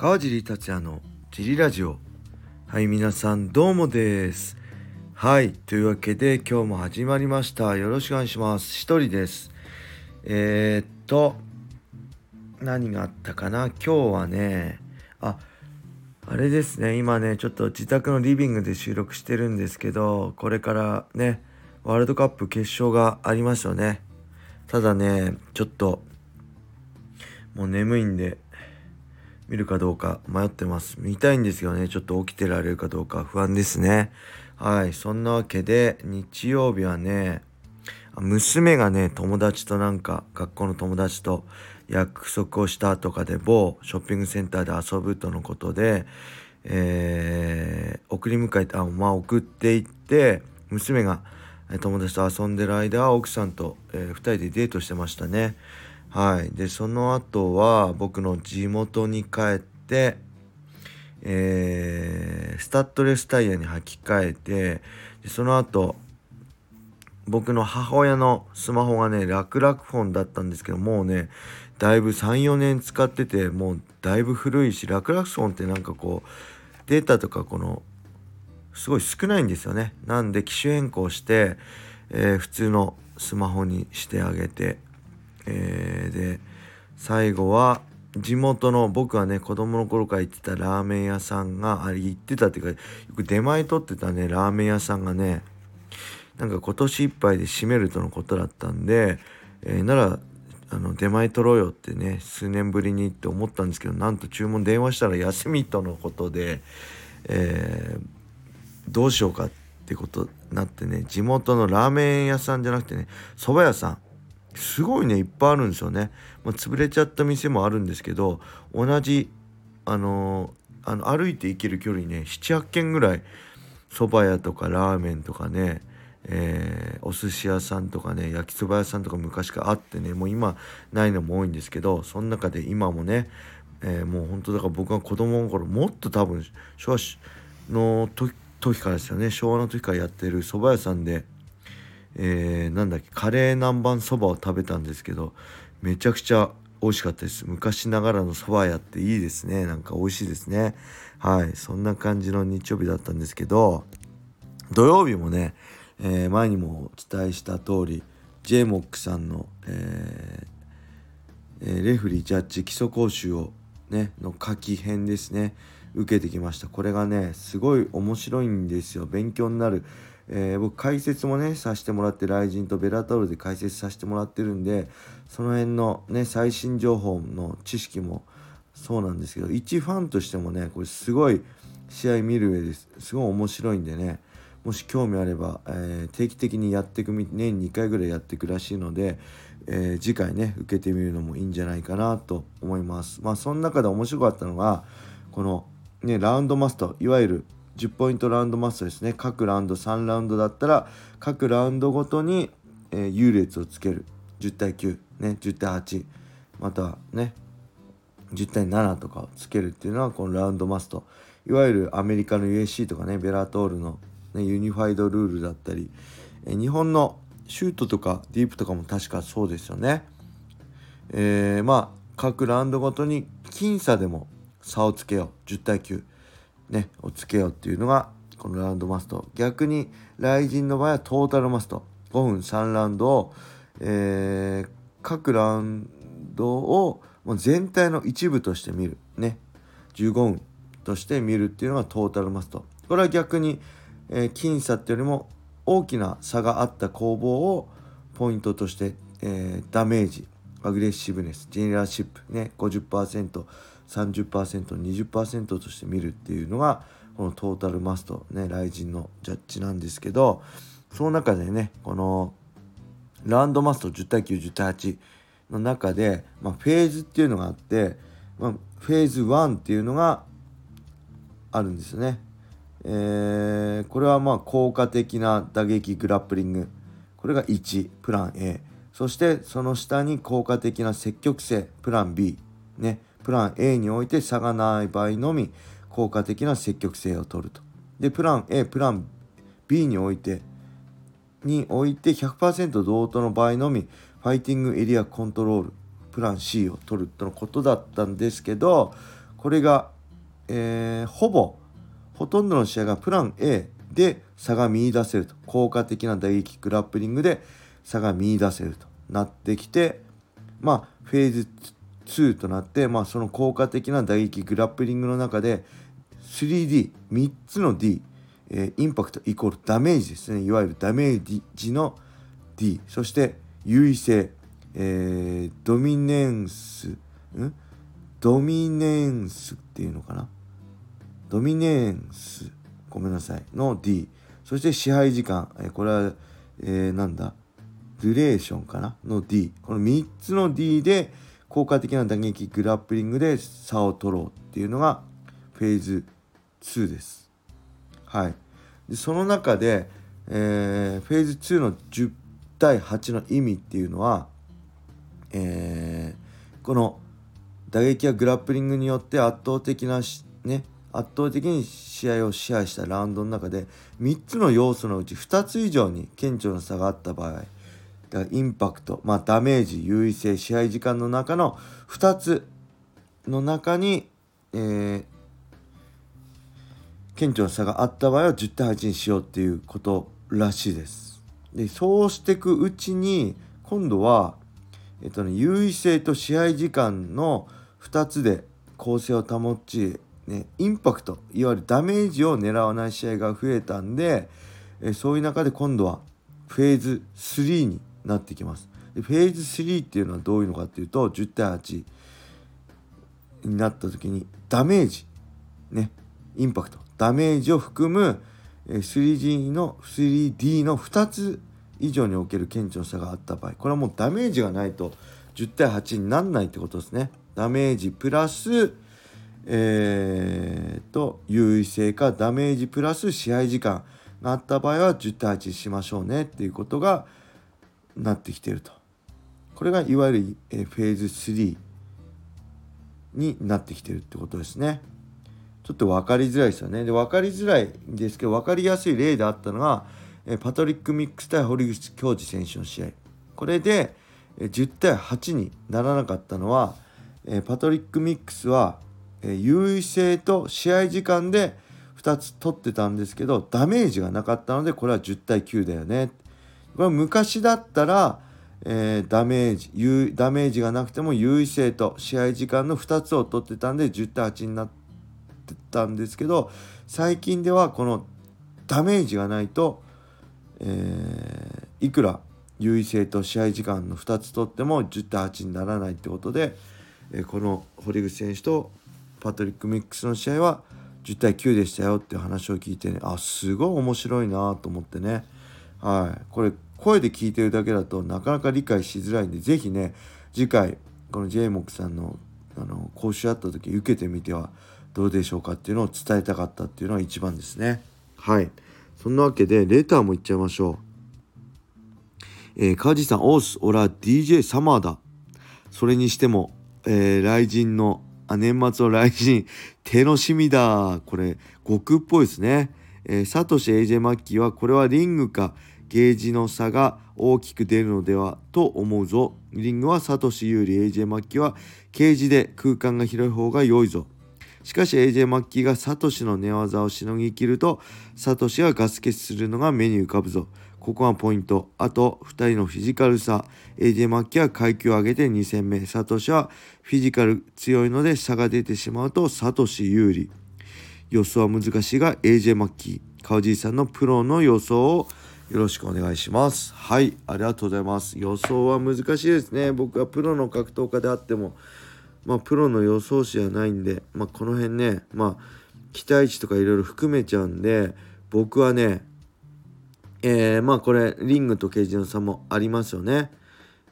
川尻達也のジリラジオ。はい皆さんどうもです。はいというわけで今日も始まりました。よろしくお願いします。一人です。えー、っと何があったかな？今日はねああれですね。今ねちょっと自宅のリビングで収録してるんですけどこれからねワールドカップ決勝がありますよね。ただねちょっともう眠いんで見るかどうか迷ってます。見たいんですよね。ちょっと起きてられるかどうか。不安ですね。はい。そんなわけで日曜日はね娘がね友達となんか学校の友達と約束をしたとかで某ショッピングセンターで遊ぶとのことで、えー、送り迎えてあまあ送っていって娘が友達と遊んでる間奥さんと、えー、2人でデートしてましたね。はい。でその後は僕の地元に帰ってえー、スタッドレスタイヤに履き替えてでその後僕の母親のスマホがね楽々フォンだったんですけどもうねだいぶ34年使っててもうだいぶ古いし楽々フォンってなんかこうデータとかこのすごい少ないんですよね。なんで機種変更して、えー、普通のスマホにしてあげて、えー、で最後は地元の僕はね子供の頃から行ってたラーメン屋さんがあれ行ってたっていうかよく出前取ってたねラーメン屋さんがねなんか今年いっぱいで閉めるとのことだったんで、えー、ならあの出前取ろうよってね数年ぶりにって思ったんですけどなんと注文電話したら休みとのことで、えー、どうしようかってことになってね地元のラーメン屋さんじゃなくてね蕎麦屋さんすごいねいっぱいあるんですよね、まあ、潰れちゃった店もあるんですけど同じあのー、あの歩いて行ける距離ね78軒ぐらい蕎麦屋とかラーメンとかねえー、お寿司屋さんとかね焼きそば屋さんとか昔からあってねもう今ないのも多いんですけどその中で今もね、えー、もう本当だから僕が子供の頃もっと多分昭和の時からですよね。昭和の時からやってる蕎麦屋さんでえー、なんだっけカレー南蛮そばを食べたんですけどめちゃくちゃ美味しかったです。昔ながらのそば屋っていいですね。なんか美味しいですね。はい。そんな感じの日曜日だったんですけど土曜日もね、えー、前にもお伝えした通り j モックさんの、えー、レフリージャッジ基礎講習をねの書き編ですね。受けてきました。これがねすごい面白いんですよ。勉強になるえー、僕解説もねさせてもらってライジンとベラトールで解説させてもらってるんでその辺のね最新情報の知識もそうなんですけど一ファンとしてもねこれすごい試合見る上ですすごい面白いんでねもし興味あれば、えー、定期的にやっていく年2回ぐらいやっていくらしいので、えー、次回ね受けてみるのもいいんじゃないかなと思います。まあその中で面白かったのがこのねラウンドマストいわゆる10ポイントラウンドマストですね。各ラウンド3ラウンドだったら各ラウンドごとに、えー、優劣をつける。10対9、ね、10対8またね10対7とかをつけるっていうのはこのラウンドマスト。いわゆるアメリカの USC とかねベラトールの、ね、ユニファイドルールだったり、えー、日本のシュートとかディープとかも確かそうですよね。えー、まあ各ラウンドごとに僅差でも差をつけよう。10対9ね、をつけようっていうのがこのラウンドマスト。逆に雷神の場合はトータルマスト。5分3ラウンドを、えー、各ラウンドをもう全体の一部として見る。ね。15分として見るっていうのがトータルマスト。これは逆に、えー、僅差っていうよりも大きな差があった攻防をポイントとして、えー、ダメージ aggressiveness generalship ね50% 30%20% として見るっていうのがこの total must ね RIZIN のジャッジなんですけどその中でねこの round must 10対910対8の中で、まあ、フェーズっていうのがあって、まあ、フェーズ1っていうのがあるんですね。えー、これはまあ効果的な打撃グラップリング。これが1プラン A そしてその下に効果的な積極性プラン B ね。プラン A において差がない場合のみ効果的な積極性を取ると。でプラン A プラン B においてにおいて100%同等の場合のみファイティングエリアコントロールプラン C を取るとのことだったんですけどこれが、えー、ほぼほとんどの試合がプラン A で差が見いだせると効果的な打撃グラップリングで差が見いだせるとなってきてまあフェーズ2となって、まあ、その効果的な打撃グラップリングの中で 3D3 つの D、えー、インパクトイコールダメージですね。いわゆるダメージの D そして優位性、えー、ドミネンスん？ドミネンスっていうのかな？ドミネンスごめんなさいの D そして支配時間、えー、これは、えー、なんだ？デュレーションかな？の D この3つの D で効果的な打撃グラップリングで差を取ろうっていうのがフェーズ2です。はい、でその中で、えー、フェーズ2の10対8の意味っていうのは、えー、この打撃やグラップリングによって圧倒的なね圧倒的に試合を支配したラウンドの中で3つの要素のうち2つ以上に顕著な差があった場合だインパクト、まあ、ダメージ優位性試合時間の中の2つの中に、えー、顕著な差があった場合は10対8にしようっていうことらしいです。でそうしていくうちに今度は、えっとね、優位性と試合時間の2つで構成を保ち、ね、インパクトいわゆるダメージを狙わない試合が増えたんで、えそういう中で今度はフェーズ3になってきます。でフェーズ3っていうのはどういうのかっていうと10対8になった時にダメージねインパクトダメージを含む 3G の 3D の2つ以上における顕著さがあった場合これはもうダメージがないと10対8になんないってことですね。ダメージプラスえー、と優位性かダメージプラス試合時間があった場合は10対8しましょうねっていうことがなってきてると。これがいわゆる、フェーズ3になってきてるってことですね。ちょっと分かりづらいですよね。で分かりづらいんですけど分かりやすい例であったのが、パトリック・ミックス対堀口恭司選手の試合。これで、10対8にならなかったのは、パトリック・ミックスは、優位性と試合時間で2つ取ってたんですけどダメージがなかったのでこれは10対9だよね。これは昔だったら、えー、ダメージダメージがなくても優位性と試合時間の2つを取ってたんで10対8になってたんですけど最近ではこのダメージがないと、えー、いくら優位性と試合時間の2つ取っても10対8にならないってことで、えー、この堀口選手とパトリック・ミックスの試合は10対9でしたよっていう話を聞いてねあすごい面白いなと思ってね。はい。これ声で聞いてるだけだとなかなか理解しづらいんで是非ね次回この j モクさんのあの講習あった時受けてみてはどうでしょうかっていうのを伝えたかったっていうのが一番ですね。はい。そんなわけでレターもいっちゃいましょう。えー、川地さんオースオラ DJ サマーだ。それにしても、えー、雷神のあ年末の雷神楽しみだ。これ悟空っぽいですね。えー、サトシ AJ マッキーはこれはリングかゲージの差が大きく出るのではと思うぞ。リングはサトシ有利 AJ マッキーはケージで空間が広い方が良いぞ。しかし AJ マッキーがサトシの寝技をしのぎきるとサトシがガス欠するのが目に浮かぶぞ。ここがポイント。あと2人のフィジカル差。AJ マッキーは階級を上げて2戦目。サトシはフィジカル強いので差が出てしまうとサトシ有利。予想は難しいが AJ マッキー川尻さんのプロの予想をよろしくお願いします。はいありがとうございます。予想は難しいですね。僕はプロの格闘家であってもまあプロの予想士じゃないんでまあこの辺ねまあ期待値とかいろいろ含めちゃうんで僕はねえー、まあこれリングとケージの差もありますよね。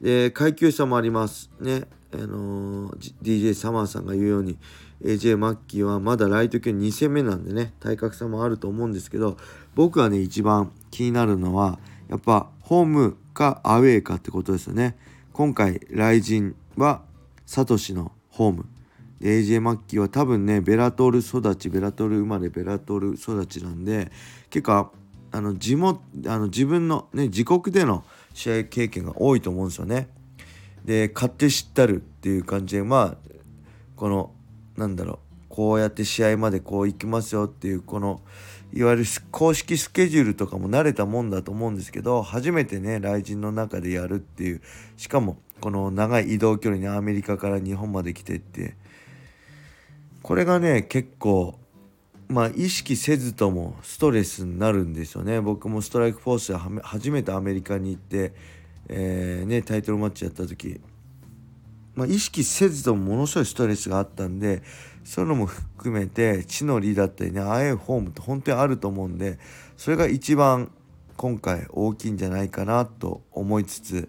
で階級差もあります。ねあのー、DJ サマーさんが言うように AJ マッキーはまだライト級2戦目なんでね体格差もあると思うんですけど僕はね一番気になるのはやっぱホームかアウェーかってことですよね今回雷神はサトシのホーム AJ マッキーは多分ねベラトール育ちベラトール生まれベラトール育ちなんで結構あの地元あの自分のね自国での試合経験が多いと思うんですよね。で勝手知ったるっていう感じでまあこのなんだろうこうやって試合までこう行きますよっていうこのいわゆる公式スケジュールとかも慣れたもんだと思うんですけど初めてね雷神の中でやるっていうしかもこの長い移動距離にアメリカから日本まで来てってこれがね結構まあ意識せずともストレスになるんですよね。僕もストライクフォースで初めてアメリカに行って、えー、ね、タイトルマッチやった時、まあ、意識せずともものすごいストレスがあったんでそういうのも含めて地の利だったりねああいうフォームって本当にあると思うんでそれが一番今回大きいんじゃないかなと思いつつ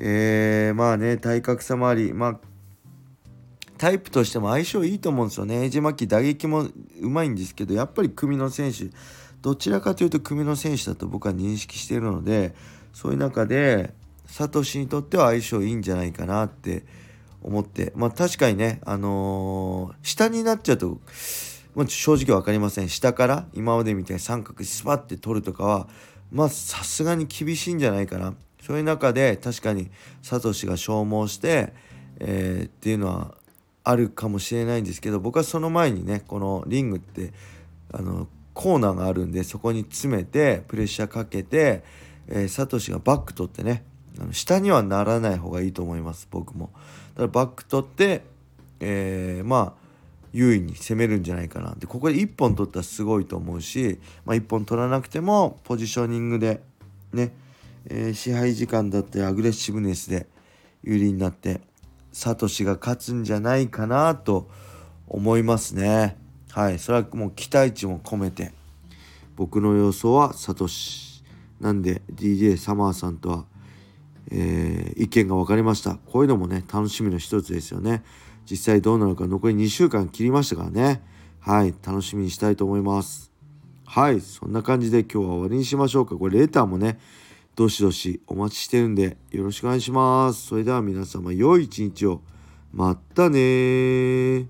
えー、まあね体格差もありまあタイプとしても相性いいと思うんですよね。エイジ・マッキー打撃もうまいんですけどやっぱり組の選手どちらかというと組の選手だと僕は認識しているのでそういう中でサトシにとっては相性いいんじゃないかなって思って。まあ確かにねあのー、下になっちゃうと、まあ、正直分かりません。下から今までみたいに三角スパッて取るとかはまあさすがに厳しいんじゃないかな。そういう中で確かにサトシが消耗して、えー、っていうのはあるかもしれないんですけど僕はその前にねこのリングってあのコーナーがあるんでそこに詰めてプレッシャーかけて、えー、サトシがバック取ってねあの下にはならない方がいいと思います僕も。だからバック取って、えー、まあ優位に攻めるんじゃないかなでここで1本取ったらすごいと思うし、まあ、1本取らなくてもポジショニングでね、えー、支配時間だったりアグレッシブネスで有利になってサトシが勝つんじゃないかなと思いますね。はいそれはもう期待値も込めて僕の予想はサトシ。なんで DJ サマーさんとはえー、意見が分かりました。こういうのもね、楽しみの一つですよね。実際どうなるか残り2週間切りましたからね。はい、楽しみにしたいと思います。はい、そんな感じで今日は終わりにしましょうか。これレターもね、どしどしお待ちしてるんでよろしくお願いします。それでは皆様良い一日を。またね